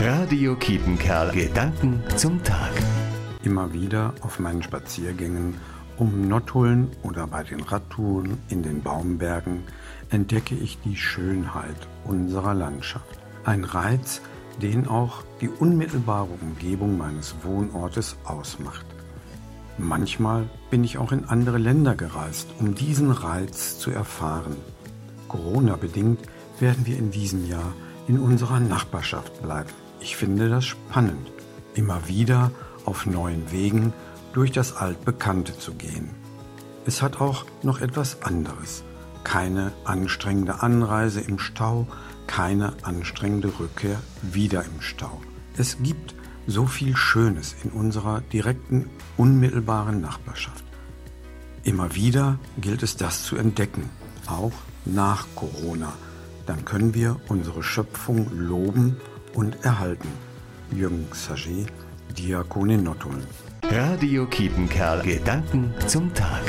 Radio Kiepenkerl. Gedanken zum Tag. Immer wieder auf meinen Spaziergängen um Nottuln oder bei den Radtouren in den Baumbergen entdecke ich die Schönheit unserer Landschaft. Ein Reiz, den auch die unmittelbare Umgebung meines Wohnortes ausmacht. Manchmal bin ich auch in andere Länder gereist, um diesen Reiz zu erfahren. Corona bedingt werden wir in diesem Jahr in unserer Nachbarschaft bleiben. Ich finde das spannend, immer wieder auf neuen Wegen durch das Altbekannte zu gehen. Es hat auch noch etwas anderes. Keine anstrengende Anreise im Stau, keine anstrengende Rückkehr wieder im Stau. Es gibt so viel Schönes in unserer direkten, unmittelbaren Nachbarschaft. Immer wieder gilt es das zu entdecken, auch nach Corona. Dann können wir unsere Schöpfung loben und erhalten. Jürgen Saget, Diakonin Nottuln. Radio Kiepenkerl. Gedanken zum Tag.